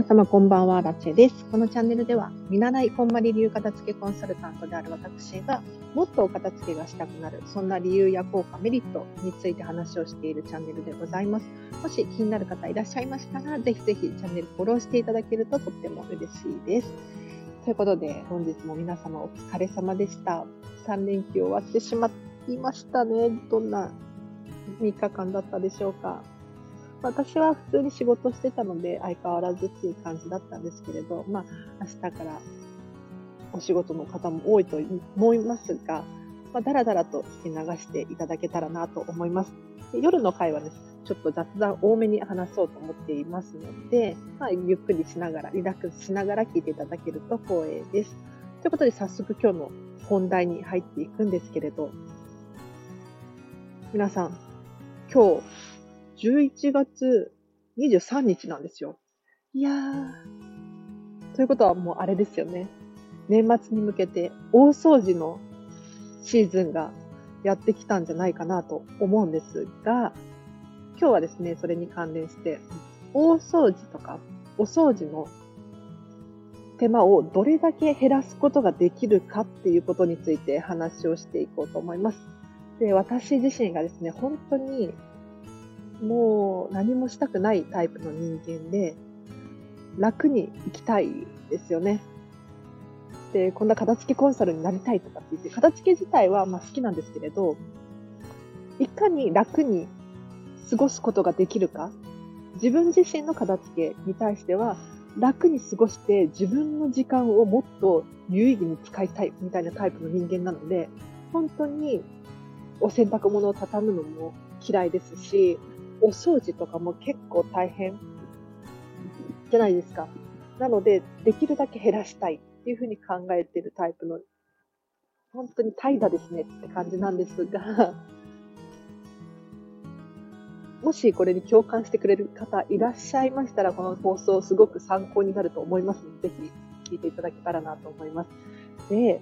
皆様こんばんは、ラチェです。このチャンネルでは、見習いこんまり流片付けコンサルタントである私が、もっとお片付けがしたくなる、そんな理由や効果、メリットについて話をしているチャンネルでございます。もし気になる方いらっしゃいましたら、ぜひぜひチャンネルフォローしていただけるととっても嬉しいです。ということで、本日も皆様お疲れ様でした。3連休終わってしまいましたね。どんな3日間だったでしょうか。私は普通に仕事してたので相変わらずっていう感じだったんですけれど、まあ、明日からお仕事の方も多いと思いますが、まあ、だらだらと聞き流していただけたらなと思います。で夜の会はです、ちょっと雑談多めに話そうと思っていますので、まあ、ゆっくりしながら、リラックスしながら聞いていただけると光栄です。ということで早速今日の本題に入っていくんですけれど、皆さん、今日11月23日なんですよ。いやー。ということはもうあれですよね。年末に向けて大掃除のシーズンがやってきたんじゃないかなと思うんですが、今日はですね、それに関連して、大掃除とかお掃除の手間をどれだけ減らすことができるかっていうことについて話をしていこうと思います。で、私自身がですね、本当にもう何もしたくないタイプの人間で、楽に生きたいですよね。で、こんな片付けコンサルになりたいとかって言って、片付け自体はまあ好きなんですけれど、いかに楽に過ごすことができるか、自分自身の片付けに対しては、楽に過ごして自分の時間をもっと有意義に使いたいみたいなタイプの人間なので、本当にお洗濯物を畳むのも嫌いですし、お掃除とかも結構大変じゃないですか。なので、できるだけ減らしたいっていうふうに考えてるタイプの、本当に怠惰ですねって感じなんですが、もしこれに共感してくれる方いらっしゃいましたら、この放送すごく参考になると思いますので、ぜひ聞いていただけたらなと思います。で、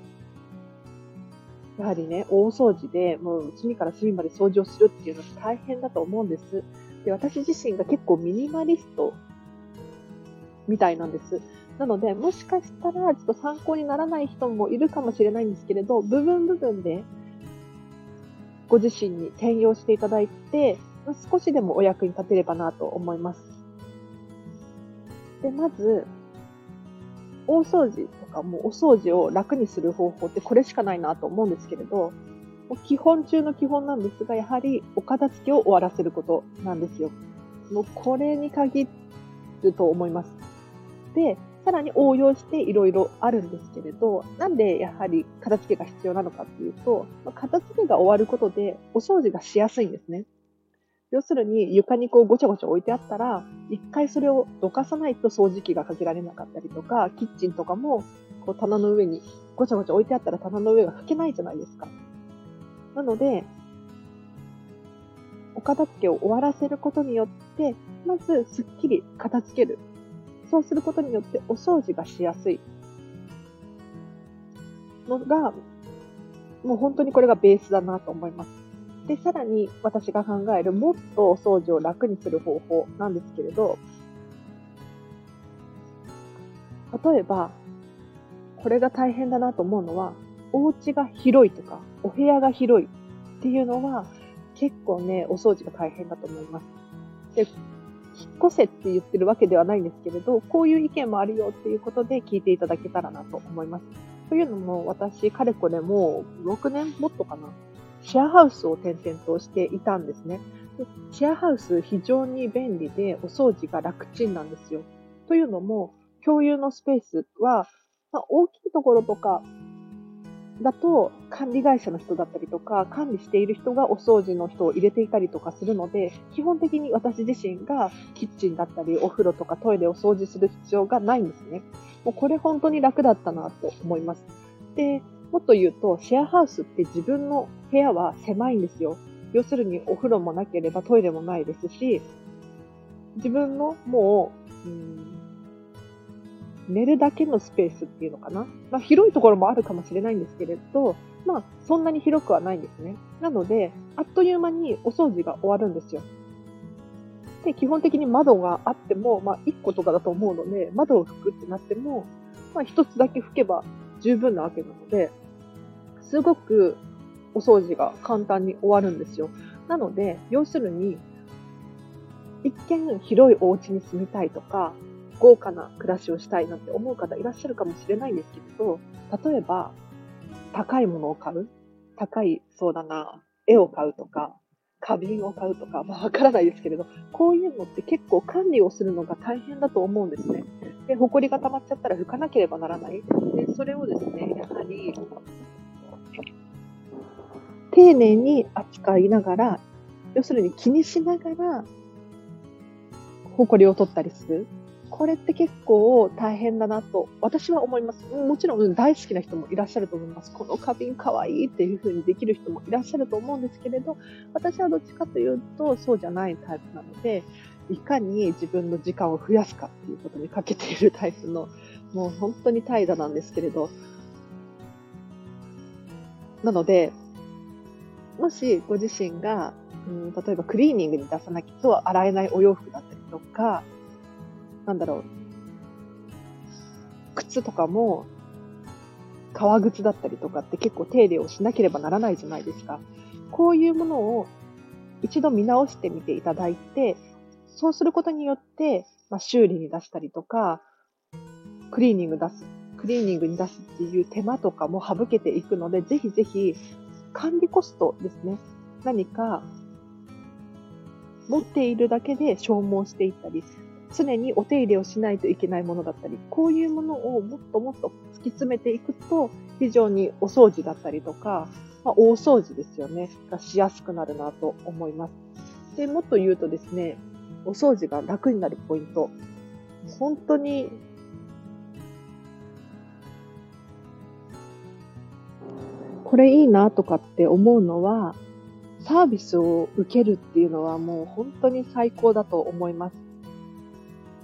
やはりね、大掃除で、もう隅から隅まで掃除をするっていうのは大変だと思うんです。で、私自身が結構ミニマリストみたいなんです。なので、もしかしたらちょっと参考にならない人もいるかもしれないんですけれど、部分部分でご自身に転用していただいて、少しでもお役に立てればなと思います。で、まず、大掃除かもうお掃除を楽にする方法ってこれしかないなと思うんですけれど、基本中の基本なんですが、やはりお片付けを終わらせることなんですよ。もうこれに限ると思います。で、さらに応用していろいろあるんですけれど、なんでやはり片付けが必要なのかっていうと、片付けが終わることでお掃除がしやすいんですね。要するに床にこうごちゃごちゃ置いてあったら、一回それをどかさないと掃除機がかけられなかったりとか、キッチンとかもこう棚の上にごちゃごちゃ置いてあったら棚の上がかけないじゃないですか。なので、お片付けを終わらせることによって、まずすっきり片付ける。そうすることによってお掃除がしやすいのが、もう本当にこれがベースだなと思います。で、さらに私が考えるもっとお掃除を楽にする方法なんですけれど、例えば、これが大変だなと思うのは、お家が広いとか、お部屋が広いっていうのは、結構ね、お掃除が大変だと思います。で、引っ越せって言ってるわけではないんですけれど、こういう意見もあるよっていうことで聞いていただけたらなと思います。というのも、私、かれこれもう6年もっとかな、シェアハウスを転々としていたんですね。でシェアハウス非常に便利でお掃除が楽ちんなんですよ。というのも、共有のスペースは、まあ、大きいところとかだと管理会社の人だったりとか管理している人がお掃除の人を入れていたりとかするので基本的に私自身がキッチンだったりお風呂とかトイレを掃除する必要がないんですね。もうこれ本当に楽だったなと思います。で、もっと言うと、シェアハウスって自分の部屋は狭いんですよ。要するにお風呂もなければトイレもないですし、自分のもう、うん、寝るだけのスペースっていうのかな？まあ、広いところもあるかもしれないんですけれど、まあ、そんなに広くはないんですね。なので、あっという間にお掃除が終わるんですよ。で、基本的に窓があっても、まあ、1個とかだと思うので、窓を拭くってなっても、まあ、1つだけ拭けば十分なわけなので、すごくお掃除が簡単に終わるんですよ。なので、要するに、一見広いお家に住みたいとか、豪華な暮らしをしたいなんて思う方いらっしゃるかもしれないんですけど、例えば、高いものを買う？高い、そうだな、絵を買うとか、花瓶を買うとか、まあわからないですけれど、こういうのって結構管理をするのが大変だと思うんですね。で、埃が溜まっちゃったら拭かなければならない。で、それをですね、やはり、丁寧に扱いながら、要するに気にしながら、埃を取ったりする。これって結構大変だなと私は思います。もちろん大好きな人もいらっしゃると思います。この花瓶かわいいっていう風にできる人もいらっしゃると思うんですけれど、私はどっちかというとそうじゃないタイプなので、いかに自分の時間を増やすかっていうことにかけているタイプの、もう本当に怠惰なんですけれど、なので、もしご自身が、うん、例えばクリーニングに出さなきゃと洗えないお洋服だったりとか、なんだろう、靴とかも、革靴だったりとかって結構手入れをしなければならないじゃないですか。こういうものを一度見直してみていただいて、そうすることによって、まあ、修理に出したりとか、クリーニング出す、クリーニングに出すっていう手間とかも省けていくので、ぜひぜひ管理コストですね。何か持っているだけで消耗していったり、常にお手入れをしないといけないものだったり、こういうものをもっともっと突き詰めていくと、非常にお掃除だったりとか、まあ、大掃除ですよね、がしやすくなるなと思います。で、もっと言うとですね、お掃除が楽になるポイント。本当に、これいいなとかって思うのは、サービスを受けるっていうのはもう本当に最高だと思います。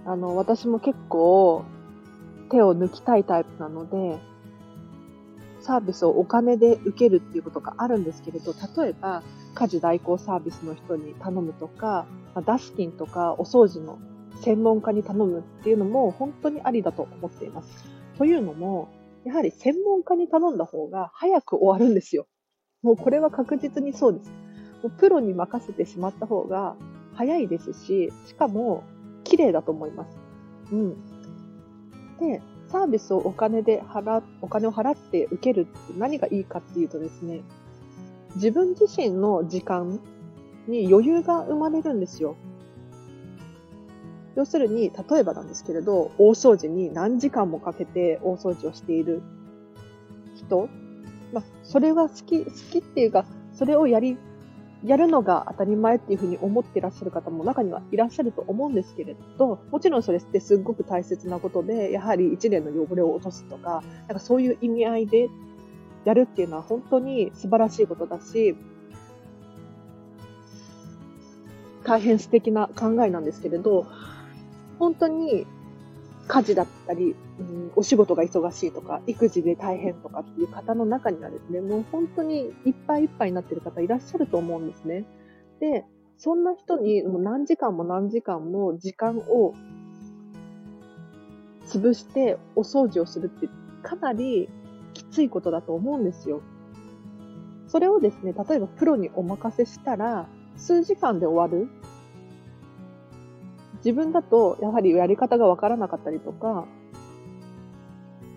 あの、私も結構手を抜きたいタイプなので、サービスをお金で受けるっていうことがあるんですけれど、例えば家事代行サービスの人に頼むとか、ダスキンとかお掃除の専門家に頼むっていうのも本当にありだと思っています。というのも、やはり専門家に頼んだ方が早く終わるんですよ。もうこれは確実にそうです。もうプロに任せてしまった方が早いですし、しかも綺麗だと思います。うん。で、サービスをお金で払、お金を払って受けるって何がいいかっていうとですね、自分自身の時間に余裕が生まれるんですよ。要するに、例えばなんですけれど、大掃除に何時間もかけて大掃除をしている人、まあ、それは好き、好きっていうか、それをやりやるのが当たり前っていうふうに思ってらっしゃる方も中にはいらっしゃると思うんですけれど、もちろんそれってすごく大切なことで、やはり一年の汚れを落とすとか、なんかそういう意味合いでやるっていうのは本当に素晴らしいことだし、大変素敵な考えなんですけれど、本当に家事だったり、うん、お仕事が忙しいとか、育児で大変とかっていう方の中にはですね、もう本当にいっぱいいっぱいになってる方いらっしゃると思うんですね。で、そんな人にもう何時間も何時間も時間を潰してお掃除をするってかなりきついことだと思うんですよ。それをですね、例えばプロにお任せしたら、数時間で終わる自分だとやはりやり方がわからなかったりとか、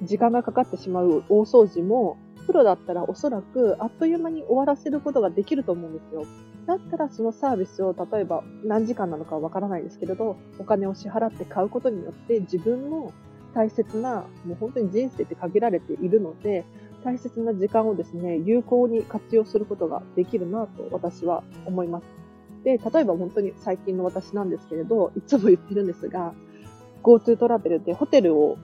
時間がかかってしまう大掃除も、プロだったらおそらくあっという間に終わらせることができると思うんですよ。だったらそのサービスを例えば何時間なのかわからないですけれど、お金を支払って買うことによって自分の大切な、もう本当に人生って限られているので、大切な時間をですね、有効に活用することができるなと私は思います。で、例えば本当に最近の私なんですけれど、いつも言ってるんですが、GoTo トラベルでホテルを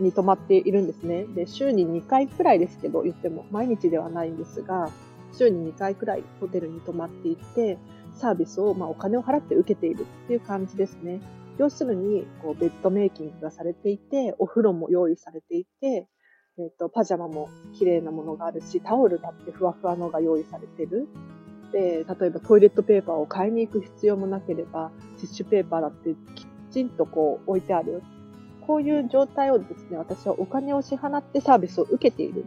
に泊まっているんですね。で、週に2回くらいですけど、言っても毎日ではないんですが、週に2回くらいホテルに泊まっていて、サービスを、まあ、お金を払って受けているっていう感じですね。要するに、こう、ベッドメイキングがされていて、お風呂も用意されていて、えっ、ー、と、パジャマも綺麗なものがあるし、タオルだってふわふわのが用意されてる。で、例えばトイレットペーパーを買いに行く必要もなければ、ティッシュペーパーだってきちんとこう置いてある。こういう状態をですね、私はお金を支払ってサービスを受けている。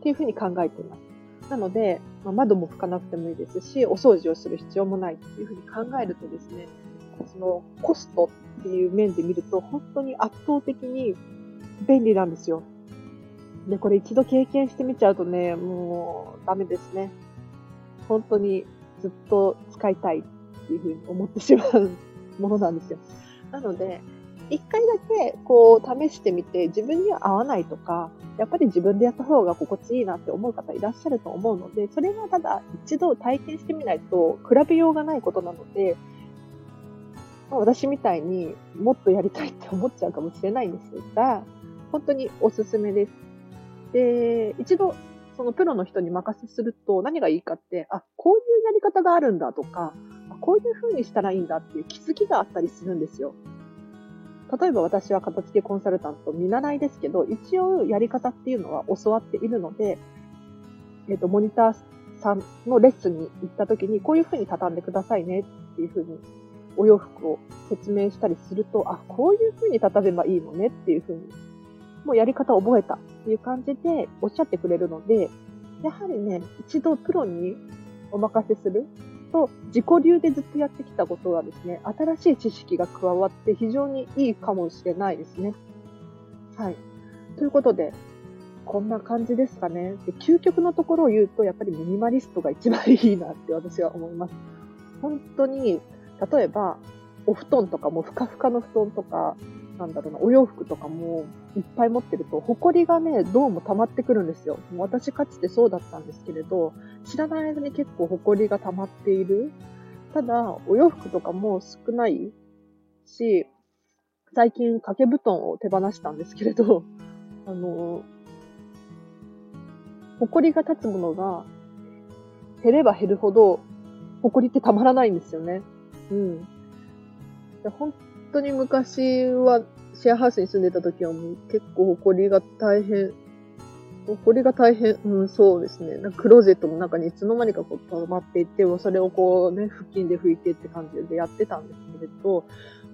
っていうふうに考えています。なので、まあ、窓も拭かなくてもいいですし、お掃除をする必要もないっていうふうに考えるとですね、そのコストっていう面で見ると、本当に圧倒的に便利なんですよ。で、これ一度経験してみちゃうとね、もうダメですね。本当にずっと使いたいっていうふうに思ってしまうものなんですよ。なので、一回だけこう試してみて自分には合わないとか、やっぱり自分でやった方が心地いいなって思う方いらっしゃると思うので、それはただ一度体験してみないと比べようがないことなので、私みたいにもっとやりたいって思っちゃうかもしれないんですが、本当におすすめです。で、一度そのプロの人に任せすると何がいいかって、あ、こういうやり方があるんだとか、こういう風にしたらいいんだっていう気づきがあったりするんですよ。例えば私は片付けコンサルタント見習いですけど、一応やり方っていうのは教わっているので、えっ、ー、と、モニターさんのレッスンに行った時に、こういう風に畳んでくださいねっていう風にお洋服を説明したりすると、あ、こういう風に畳めばいいのねっていう風に、もうやり方を覚えたっていう感じでおっしゃってくれるので、やはりね、一度プロにお任せすると、自己流でずっとやってきたことはですね、新しい知識が加わって非常にいいかもしれないですね。はい。ということで、こんな感じですかね。で究極のところを言うと、やっぱりミニマリストが一番いいなって私は思います。本当に、例えば、お布団とかもふかふかの布団とか、なんだろうな、お洋服とかもいっぱい持ってると、ホコリがね、どうも溜まってくるんですよ。私かつてそうだったんですけれど、知らない間に結構ホコリが溜まっている。ただ、お洋服とかも少ないし、最近掛け布団を手放したんですけれど、あの、ホコリが立つものが減れば減るほど、ホコリってたまらないんですよね。うん。本当に昔はシェアハウスに住んでた時はもう結構埃が大変、埃が大変、うん、そうですね。なんかクローゼットの中にいつの間にかこう溜まっていって、それをこうね、腹筋で拭いてって感じでやってたんですけれど、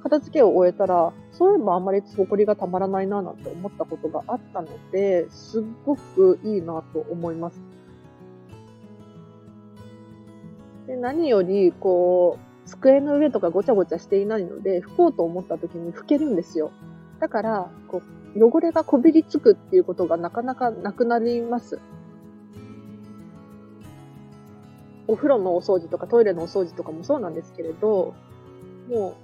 片付けを終えたら、そういえばあんまり埃がたまらないななんて思ったことがあったので、すっごくいいなと思います。で何より、こう、机の上とかごちゃごちゃしていないので、拭こうと思った時に拭けるんですよ。だから、こう、汚れがこびりつくっていうことがなかなかなくなります。お風呂のお掃除とかトイレのお掃除とかもそうなんですけれど、も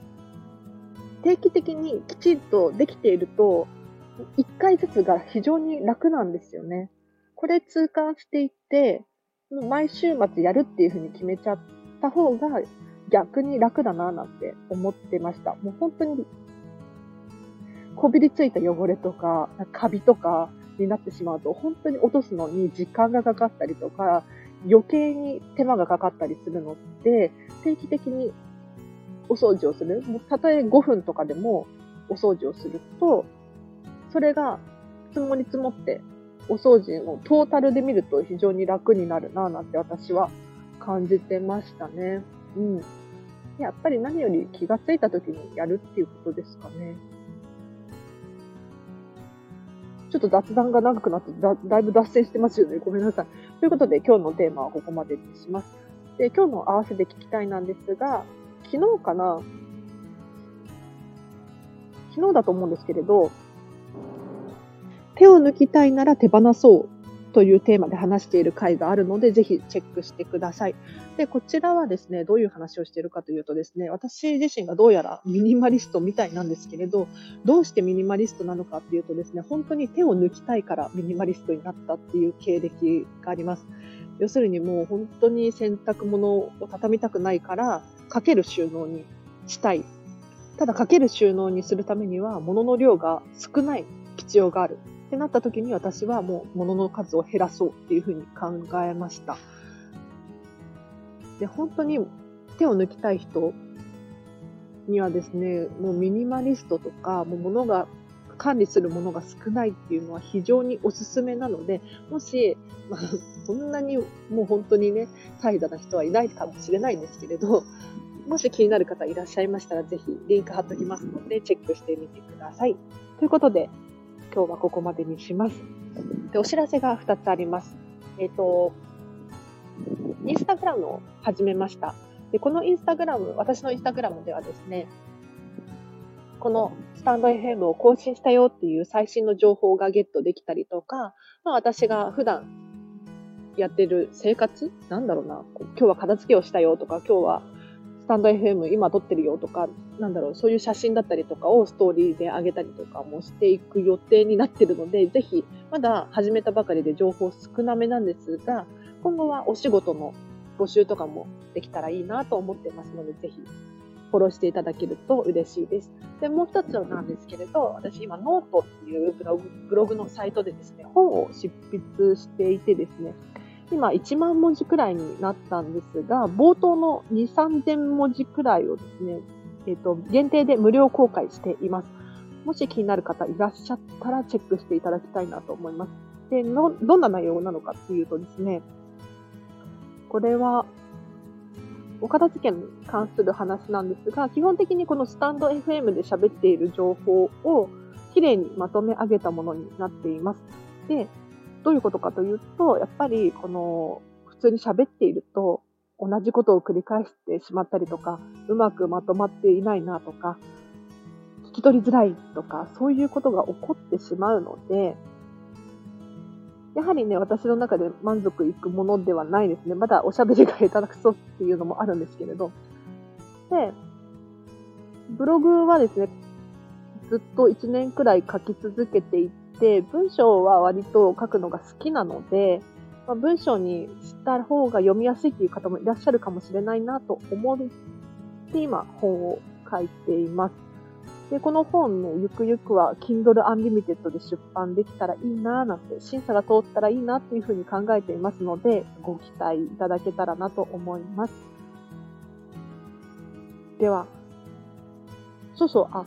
う、定期的にきちんとできていると、一回ずつが非常に楽なんですよね。これ痛感していって、もう毎週末やるっていうふうに決めちゃった方が逆に楽だななんて思ってました。もう本当に、こびりついた汚れとか、カビとかになってしまうと、本当に落とすのに時間がかかったりとか、余計に手間がかかったりするので、定期的にお掃除をする。もうたとえ5分とかでもお掃除をすると、それが積もり積もって、お掃除のトータルで見ると非常に楽になるなぁなんて私は感じてましたね。うん。やっぱり何より気がついた時にやるっていうことですかね。ちょっと雑談が長くなってだ、だいぶ脱線してますよね。ごめんなさい。ということで今日のテーマはここまでにします。で、今日の合わせて聞きたいなんですが、昨日かな？昨日だと思うんですけれど、手を抜きたいなら手放そうというテーマで話している回があるので、ぜひチェックしてください。で、こちらはですね、どういう話をしているかというとですね、私自身がどうやらミニマリストみたいなんですけれど、どうしてミニマリストなのかっていうとですね、本当に手を抜きたいからミニマリストになったっていう経歴があります。要するにもう本当に洗濯物を畳みたくないから、かける収納にしたい。ただかける収納にするためには物の量が少ない必要がある。ってなった時に私はもう物の数を減らそうっていうふうに考えました。で、本当に手を抜きたい人にはですね、もうミニマリストとか、もう物が管理するものが少ないっていうのは非常におすすめなので、もし、まあ、そんなにもう本当にね、怠惰な人はいないかもしれないんですけれど、もし気になる方いらっしゃいましたら、ぜひリンク貼っときますので、チェックしてみてください。ということで、今日はここまでにします。で、お知らせが2つあります。えっ、ー、と、インスタグラムを始めました。で、このインスタグラム、私のインスタグラムではですね、このスタンド FM を更新したよっていう最新の情報がゲットできたりとか、まあ、私が普段やってる生活なんだろうな。今日は片付けをしたよとか、今日はスタンド FM 今撮ってるよとか、なんだろう、そういう写真だったりとかをストーリーで上げたりとかもしていく予定になってるので、ぜひ、まだ始めたばかりで情報少なめなんですが、今後はお仕事の募集とかもできたらいいなと思ってますので、ぜひフォローしていただけると嬉しいです。で、もう一つなんですけれど、私今ノートっていうブログブログのサイトでですね、本を執筆していてですね、今1万文字くらいになったんですが、冒頭の2、3000文字くらいをですね、えっ、ー、と、限定で無料公開しています。もし気になる方いらっしゃったらチェックしていただきたいなと思います。で、の、どんな内容なのかっていうとですね、これは、お片付けに関する話なんですが、基本的にこのスタンド FM で喋っている情報をきれいにまとめ上げたものになっています。で、どういうことかというと、やっぱりこの普通に喋っていると同じことを繰り返してしまったりとか、うまくまとまっていないなとか、聞き取りづらいとか、そういうことが起こってしまうので、やはりね、私の中で満足いくものではないですね。まだおしゃべりが下手くそっていうのもあるんですけれど。で、ブログはですね、ずっと1年くらい書き続けていて、文章は割と書くのが好きなので、まあ、文章にした方が読みやすいっていう方もいらっしゃるかもしれないなと思って今本を書いています。で、この本ね、ゆくゆくは Kindle Unlimited で出版できたらいいなぁなんて、審査が通ったらいいなっていうふうに考えていますので、ご期待いただけたらなと思います。では、そうそう、あ、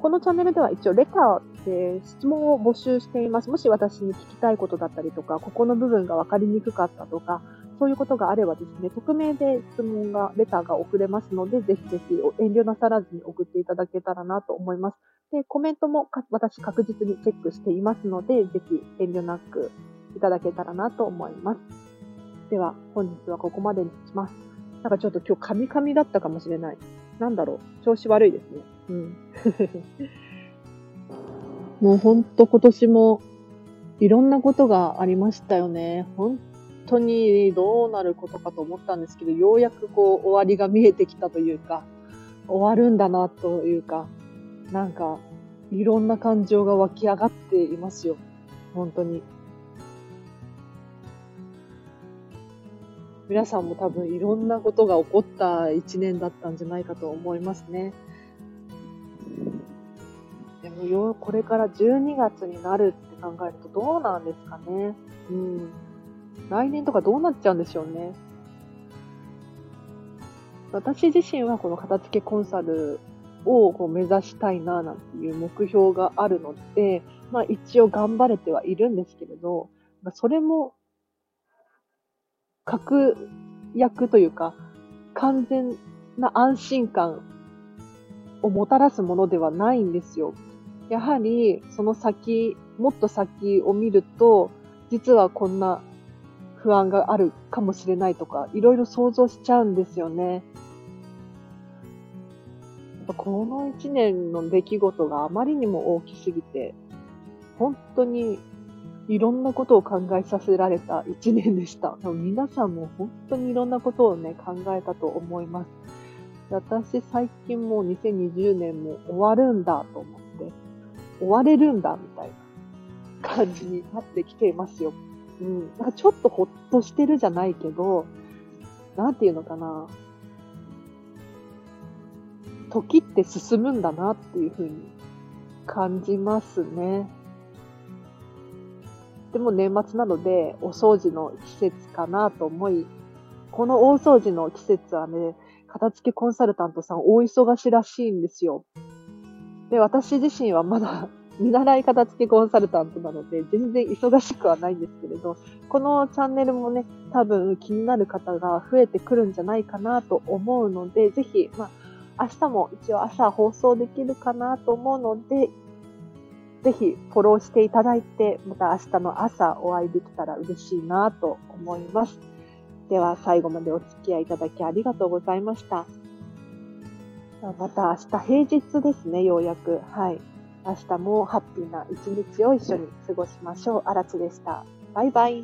このチャンネルでは一応レターで質問を募集しています。もし私に聞きたいことだったりとか、ここの部分がわかりにくかったとか、そういうことがあればですね、匿名で質問が、レターが送れますので、ぜひぜひ遠慮なさらずに送っていただけたらなと思います。で、コメントも私確実にチェックしていますので、ぜひ遠慮なくいただけたらなと思います。では、本日はここまでにします。なんかちょっと今日カミカミだったかもしれない。なんだろう、調子悪いですね。うん。もうほんと今年もいろんなことがありましたよね。本当にどうなることかと思ったんですけど、ようやくこう終わりが見えてきたというか、終わるんだなというか、なんかいろんな感情が湧き上がっていますよ。本当に。皆さんも多分いろんなことが起こった一年だったんじゃないかと思いますね。よ、これから12月になるって考えるとどうなんですかね。うん。来年とかどうなっちゃうんでしょうね。私自身はこの片付けコンサルをこう目指したいななんていう目標があるので、まあ一応頑張れてはいるんですけれど、それも確約というか完全な安心感をもたらすものではないんですよ。やはりその先、もっと先を見ると、実はこんな不安があるかもしれないとか、いろいろ想像しちゃうんですよね。この一年の出来事があまりにも大きすぎて、本当にいろんなことを考えさせられた一年でした。皆さんも本当にいろんなことをね、考えたと思います。私最近もう2020年も終わるんだと思って、終われるんだみたいな感じになってきていますよ。うん、なんかちょっとほっとしてるじゃないけど、なんていうのかな。時って進むんだなっていうふうに感じますね。でも年末なのでお掃除の季節かなと思い、この大掃除の季節はね、片付けコンサルタントさん大忙しらしいんですよ。で、私自身はまだ 見習い片付けコンサルタントなので、全然忙しくはないんですけれど、このチャンネルもね、多分気になる方が増えてくるんじゃないかなと思うので、ぜひ、まあ、明日も一応朝放送できるかなと思うので、ぜひフォローしていただいて、また明日の朝お会いできたら嬉しいなと思います。では最後までお付き合いいただきありがとうございました。また明日平日ですね、ようやく。はい。明日もハッピーな一日を一緒に過ごしましょう。あらつでした。バイバイ。